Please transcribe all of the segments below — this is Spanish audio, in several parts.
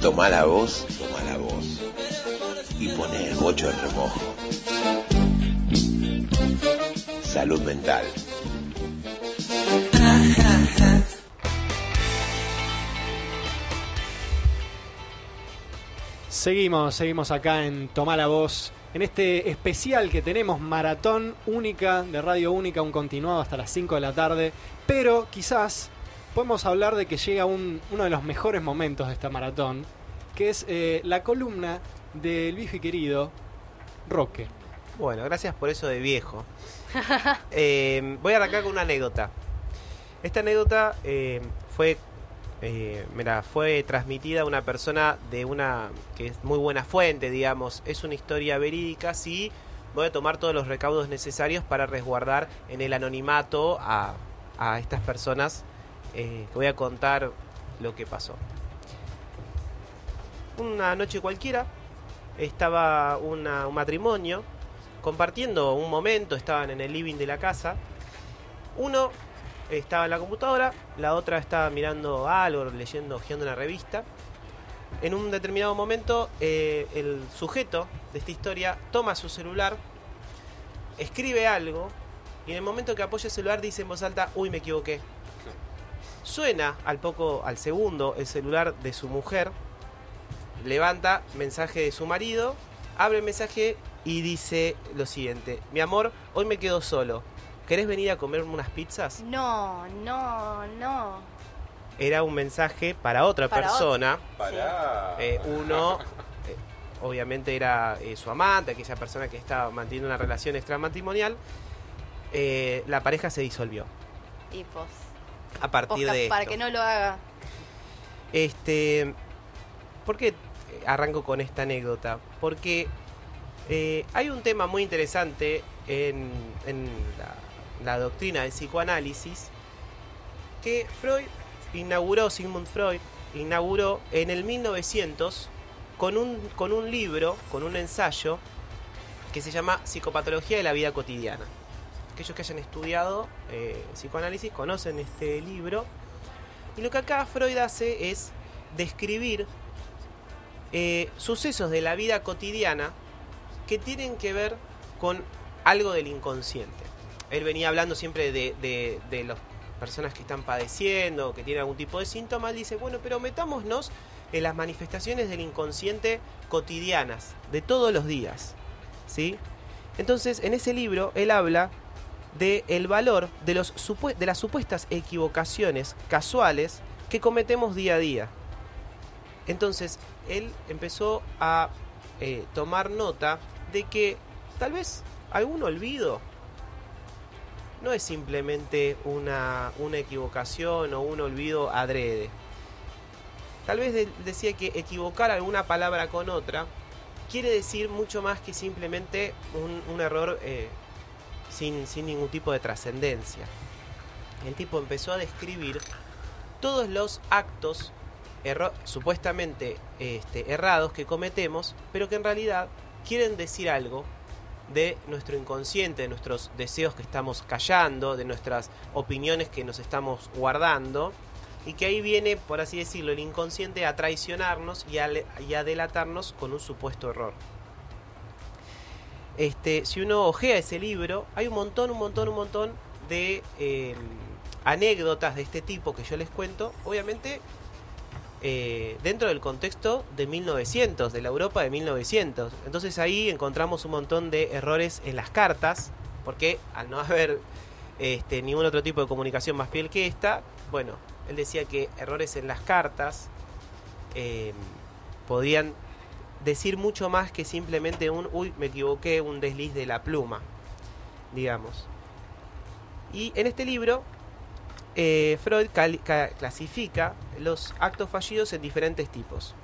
Toma la voz, toma la voz. Y pone el bocho en remojo. Salud mental. Seguimos, seguimos acá en Tomá la Voz, en este especial que tenemos, maratón única de Radio Única, un continuado hasta las 5 de la tarde, pero quizás podemos hablar de que llega un- uno de los mejores momentos de esta maratón, que es eh, la columna del viejo y querido Roque. Bueno, gracias por eso de viejo. Eh, voy a arrancar con una anécdota. Esta anécdota eh, fue, eh, mira, fue transmitida a una persona de una que es muy buena fuente, digamos. Es una historia verídica, sí. Voy a tomar todos los recaudos necesarios para resguardar en el anonimato a, a estas personas eh, voy a contar lo que pasó. Una noche cualquiera estaba un matrimonio compartiendo un momento, estaban en el living de la casa. Uno estaba en la computadora, la otra estaba mirando algo, leyendo, hojeando una revista. En un determinado momento, eh, el sujeto de esta historia toma su celular, escribe algo, y en el momento que apoya el celular dice en voz alta, uy, me equivoqué. Suena al poco, al segundo, el celular de su mujer, levanta mensaje de su marido, abre el mensaje y dice lo siguiente, mi amor, hoy me quedo solo. ¿Querés venir a comerme unas pizzas? No, no, no. Era un mensaje para otra Para persona. Para. Eh, uno, eh, obviamente era eh, su amante, aquella persona que estaba manteniendo una relación extramatrimonial. Eh, la pareja se disolvió. Y pues, A partir de para esto. que no lo haga. Este, ¿por qué arranco con esta anécdota? Porque eh, hay un tema muy interesante en, en la, la doctrina del psicoanálisis que Freud inauguró, Sigmund Freud inauguró en el 1900 con un, con un libro, con un ensayo que se llama Psicopatología de la vida cotidiana. Aquellos que hayan estudiado eh, psicoanálisis conocen este libro y lo que acá Freud hace es describir eh, sucesos de la vida cotidiana que tienen que ver con algo del inconsciente. Él venía hablando siempre de, de, de las personas que están padeciendo, que tienen algún tipo de síntoma. Él dice, bueno, pero metámonos en las manifestaciones del inconsciente cotidianas, de todos los días. ¿Sí? Entonces, en ese libro, él habla de el valor de, los de las supuestas equivocaciones casuales que cometemos día a día. Entonces, él empezó a eh, tomar nota de que tal vez algún olvido no es simplemente una, una equivocación o un olvido adrede. Tal vez de- decía que equivocar alguna palabra con otra quiere decir mucho más que simplemente un, un error eh, sin, ningún tipo de trascendencia. El tipo empezó a describir todos los actos erro- supuestamente este, errados que cometemos, pero que en realidad quieren decir algo de nuestro inconsciente, de nuestros deseos que estamos callando, de nuestras opiniones que nos estamos guardando, y que ahí viene, por así decirlo, el inconsciente a traicionarnos y a, y a delatarnos con un supuesto error. Este, si uno ojea ese libro, hay un montón, un montón, un montón de eh, anécdotas de este tipo que yo les cuento, obviamente eh, dentro del contexto de 1900, de la Europa de 1900. Entonces ahí encontramos un montón de errores en las cartas, porque al no haber este, ningún otro tipo de comunicación más fiel que esta, bueno, él decía que errores en las cartas eh, podían decir mucho más que simplemente un, uy, me equivoqué, un desliz de la pluma, digamos. Y en este libro, eh, Freud clasifica los actos fallidos en diferentes tipos.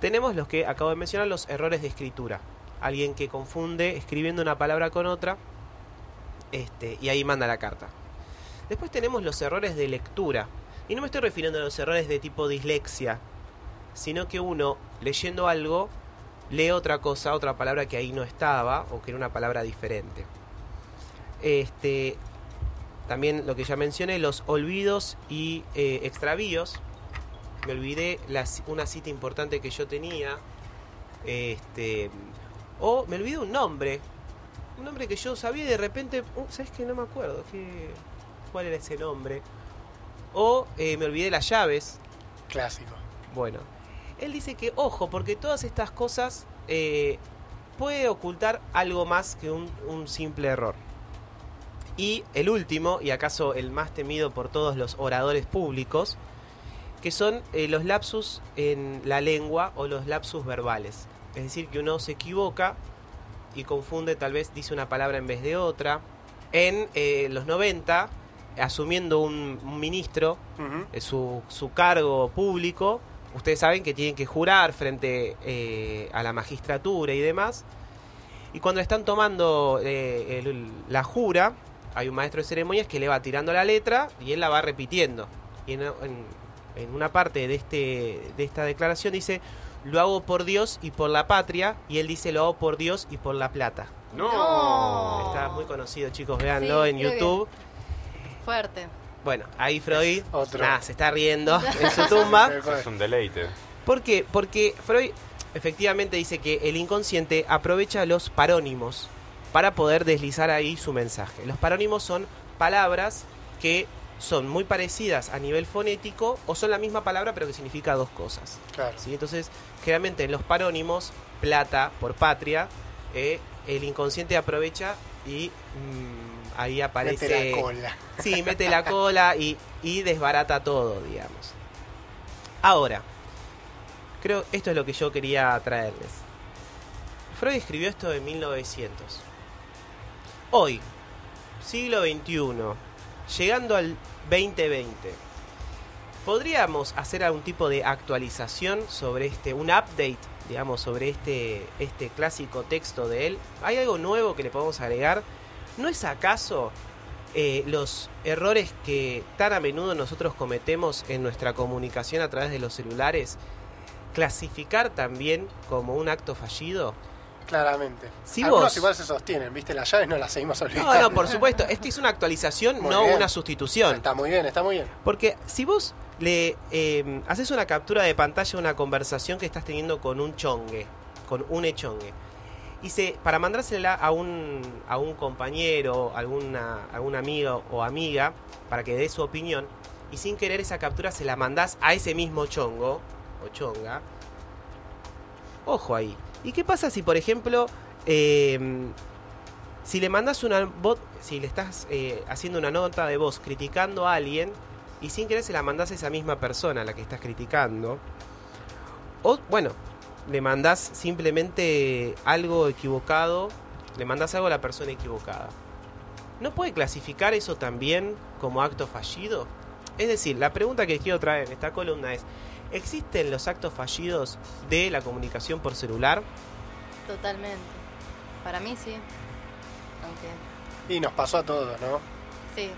Tenemos los que acabo de mencionar, los errores de escritura. Alguien que confunde escribiendo una palabra con otra este, y ahí manda la carta. Después tenemos los errores de lectura. Y no me estoy refiriendo a los errores de tipo dislexia, sino que uno, leyendo algo, lee otra cosa, otra palabra que ahí no estaba, o que era una palabra diferente. Este, también lo que ya mencioné, los olvidos y eh, extravíos. Me olvidé la una cita importante que yo tenía. Este, o me olvidé un nombre. Un nombre que yo sabía y de repente, uh, ¿sabes qué? No me acuerdo. ¿Qué, ¿Cuál era ese nombre? O eh, me olvidé las llaves. Clásico. Bueno, él dice que, ojo, porque todas estas cosas eh, puede ocultar algo más que un, un simple error. Y el último, y acaso el más temido por todos los oradores públicos, que son eh, los lapsus en la lengua o los lapsus verbales. Es decir, que uno se equivoca y confunde, tal vez dice una palabra en vez de otra. En eh, los 90, asumiendo un, un ministro, eh, su, su cargo público, ustedes saben que tienen que jurar frente eh, a la magistratura y demás. Y cuando están tomando eh, el- la jura, hay un maestro de ceremonias que le va tirando la letra y él la va repitiendo. Y en, en- en una parte de, este, de esta declaración dice, lo hago por Dios y por la patria, y él dice, lo hago por Dios y por la plata. No. Está muy conocido, chicos, véanlo Sí, en YouTube. Fuerte. Bueno, ahí Freud Otro. nada, se está riendo en su tumba. Es un deleite. ¿Por qué? Porque Freud efectivamente dice que el inconsciente aprovecha los parónimos para poder deslizar ahí su mensaje. Los parónimos son palabras que son muy parecidas a nivel fonético o son la misma palabra pero que significa dos cosas. Claro. ¿sí? Entonces, generalmente en los parónimos, plata por patria, eh, el inconsciente aprovecha y mm, ahí aparece... Mete la cola. Sí, mete la cola y, y desbarata todo, digamos. Ahora, creo esto es lo que yo quería traerles. Freud escribió esto en 1900. Hoy, siglo XXI, llegando al 2020, ¿podríamos hacer algún tipo de actualización sobre este, un update, digamos, sobre este, este clásico texto de él? ¿Hay algo nuevo que le podemos agregar? ¿No es acaso eh, los errores que tan a menudo nosotros cometemos en nuestra comunicación a través de los celulares, clasificar también como un acto fallido? Claramente. Si Algunos vos- igual se sostienen, ¿viste? Las llaves no las seguimos olvidando. No, no, por supuesto, es que es una actualización, Muy no bien. una sustitución. Está muy bien, está muy bien. Porque si vos le eh, haces una captura de pantalla de una conversación que estás teniendo con un chongue, con un echongue, y se, para mandársela a un, a un compañero, alguna, algún amigo o amiga, para que dé su opinión, y sin querer esa captura se la mandás a ese mismo chongo o chonga, ojo ahí. ¿Y qué pasa si, por ejemplo, eh, si le mandas una voz, si le estás eh, haciendo una nota de voz criticando a alguien y sin querer se la mandás a esa misma persona a la que estás criticando, o bueno, le mandás simplemente algo equivocado, le mandás algo a la persona equivocada. ¿No puede clasificar eso también como acto fallido? Es decir, la pregunta que quiero traer en esta columna es, ¿existen los actos fallidos de la comunicación por celular? Totalmente. Para mí sí. Aunque. Y nos pasó a todos, ¿no? Sí.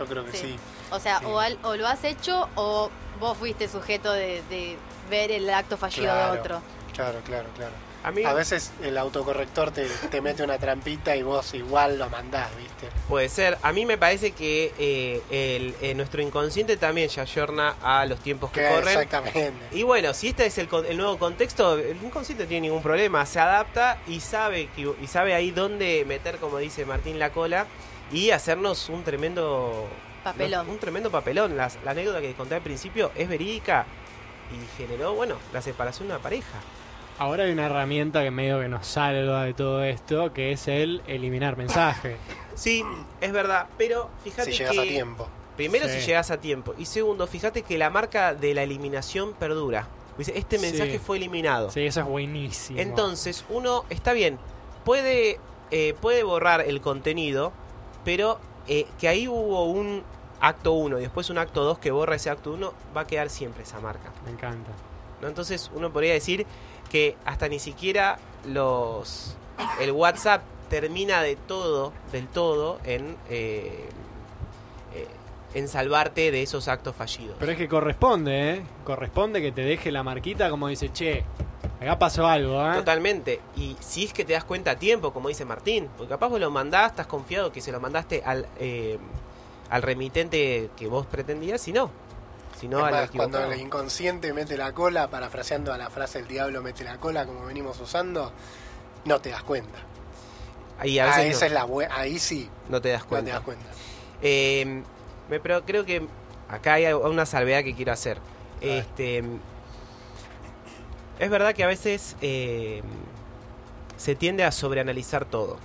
Yo creo que sí. Sí. O sea, Sí. o, al- o lo has hecho o vos fuiste sujeto de, de ver el acto fallido Claro. de otro. Claro, claro, claro. A mí A veces el autocorrector te, te mete una trampita y vos igual lo mandás, ¿viste? puede ser. A mí me parece que eh, el- eh, nuestro inconsciente también ya ayorna a los tiempos que Que corren. Exactamente. Y bueno, si este es el, el nuevo contexto, el inconsciente tiene ningún problema, se adapta y sabe que, y sabe ahí dónde meter, como dice Martín, la cola y hacernos un tremendo Papelón. Un tremendo papelón. Las- la anécdota que conté al principio es verídica y generó, bueno, la separación de una pareja. Ahora hay una herramienta que medio que nos salva de todo esto, que es el eliminar mensaje. Sí, es verdad, pero fíjate Si llegas que a tiempo. primero Sí. si llegas a tiempo y segundo, fíjate que la marca de la eliminación perdura. Dice, este Sí. mensaje fue eliminado. Sí, eso es buenísimo. Entonces, uno está bien, puede, eh, puede borrar el contenido, pero eh, que ahí hubo un acto 1 y después un acto 2 que borra ese acto 1, va a quedar siempre esa marca. Me encanta. ¿no? Entonces, uno podría decir que hasta ni siquiera los el WhatsApp termina de todo, del todo, en, eh, eh, en salvarte de esos actos fallidos. Pero es que corresponde, ¿eh? Corresponde que te deje la marquita como dice, che, acá pasó algo, ¿eh? Totalmente. Y si es que te das cuenta a tiempo, como dice Martín, porque capaz vos lo mandás, estás confiado que se lo mandaste al, eh, al remitente que vos pretendías, Es a lo más, cuando el inconsciente mete la cola, parafraseando a la frase el diablo mete la cola, como venimos usando, no te das cuenta. Ahí a Ah, veces esa no, es la bue- ahí sí, no te das no te cuenta. das cuenta. Eh, me- pero creo que acá hay una salvedad que quiero hacer. ver. Este, es verdad que a veces eh, se tiende a sobreanalizar todo,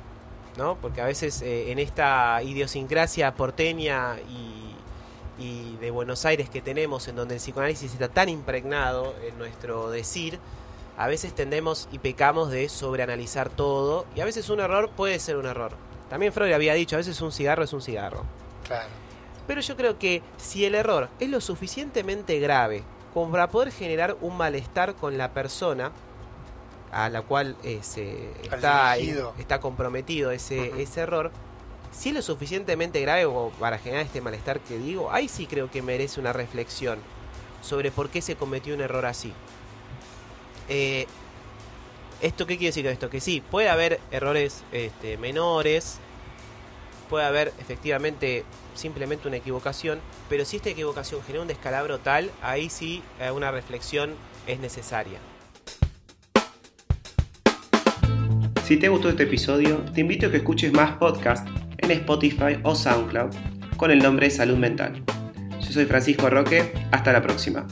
¿no? Porque a veces eh, en esta idiosincrasia porteña y, y de Buenos Aires que tenemos, en donde el psicoanálisis está tan impregnado en nuestro decir, a veces tendemos y pecamos de sobreanalizar todo, y a veces un error puede ser un error. También Freud había dicho, a veces un cigarro es un cigarro. Claro. Pero yo creo que si el error es lo suficientemente grave como para poder generar un malestar con la persona a la cual eh, se está, comprometido ese, ese error, si es lo suficientemente grave para generar este malestar que digo, ahí sí creo que merece una reflexión sobre por qué se cometió un error así. Eh, ¿Esto qué quiere decir esto? Que sí, puede haber errores este, menores, puede haber efectivamente simplemente una equivocación, pero si esta equivocación genera un descalabro tal, ahí sí eh, una reflexión es necesaria. Si te gustó este episodio, te invito a que escuches más podcasts en Spotify o SoundCloud con el nombre Salud Mental. Yo soy Francisco Roque, hasta la próxima.